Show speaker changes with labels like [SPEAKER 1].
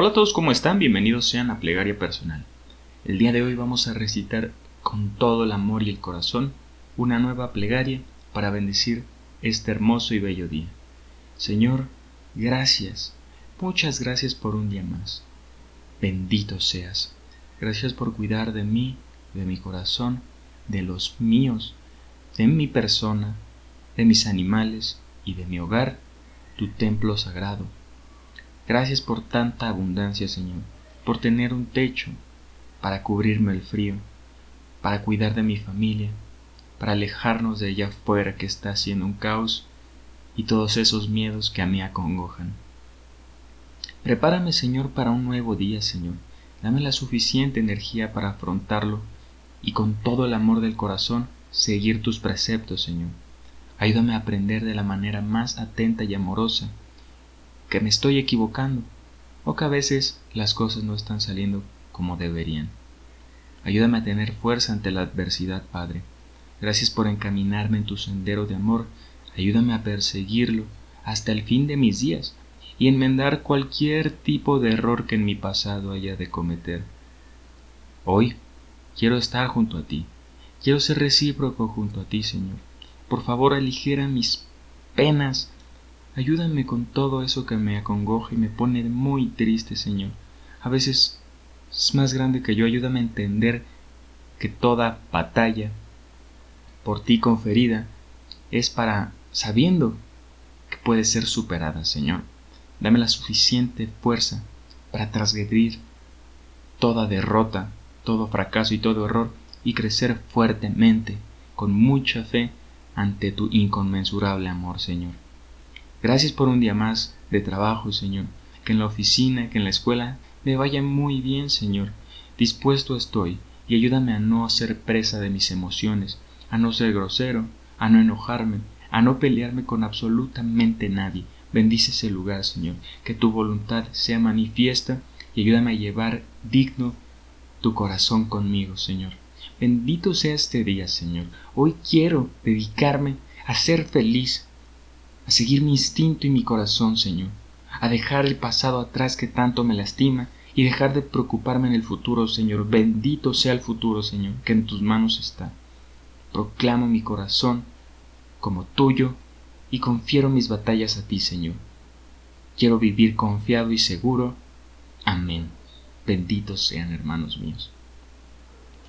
[SPEAKER 1] Hola a todos, ¿cómo están? Bienvenidos sean a Plegaria Personal. El día de hoy vamos a recitar con todo el amor y el corazón una nueva plegaria para bendecir este hermoso y bello día. Señor, gracias, muchas gracias por un día más. Bendito seas. Gracias por cuidar de mí, de mi corazón, de los míos, de mi persona, de mis animales y de mi hogar, tu templo sagrado Gracias por tanta abundancia, Señor, por tener un techo para cubrirme el frío, para cuidar de mi familia, para alejarnos de allá afuera que está haciendo un caos y todos esos miedos que a mí acongojan. Prepárame, Señor, para un nuevo día, Señor. Dame la suficiente energía para afrontarlo y con todo el amor del corazón seguir tus preceptos, Señor. Ayúdame a aprender de la manera más atenta y amorosa que me estoy equivocando o que a veces las cosas no están saliendo como deberían. Ayúdame a tener fuerza ante la adversidad, Padre. Gracias por encaminarme en tu sendero de amor. Ayúdame a perseguirlo hasta el fin de mis días y enmendar cualquier tipo de error que en mi pasado haya de cometer. Hoy quiero estar junto a ti. Quiero ser recíproco junto a ti, Señor. Por favor, aligera mis penas Ayúdame con todo eso que me acongoja y me pone muy triste, Señor. A veces es más grande que yo. Ayúdame a entender que toda batalla por ti conferida es para sabiendo que puede ser superada, Señor. Dame la suficiente fuerza para transgredir toda derrota, todo fracaso y todo error y crecer fuertemente, con mucha fe, ante tu inconmensurable amor, Señor. Gracias por un día más de trabajo, Señor. Que en la oficina, que en la escuela me vaya muy bien, Señor. Dispuesto estoy y ayúdame a no ser presa de mis emociones, a no ser grosero, a no enojarme, a no pelearme con absolutamente nadie. Bendice ese lugar, Señor. Que tu voluntad sea manifiesta y ayúdame a llevar digno tu corazón conmigo, Señor. Bendito sea este día, Señor. Hoy quiero dedicarme a ser feliz, a seguir mi instinto y mi corazón, Señor, a dejar el pasado atrás que tanto me lastima y dejar de preocuparme en el futuro, Señor. Bendito sea el futuro, Señor, que en tus manos está. Proclamo mi corazón como tuyo y confiero mis batallas a ti, Señor. Quiero vivir confiado y seguro. Amén. Benditos sean, hermanos míos.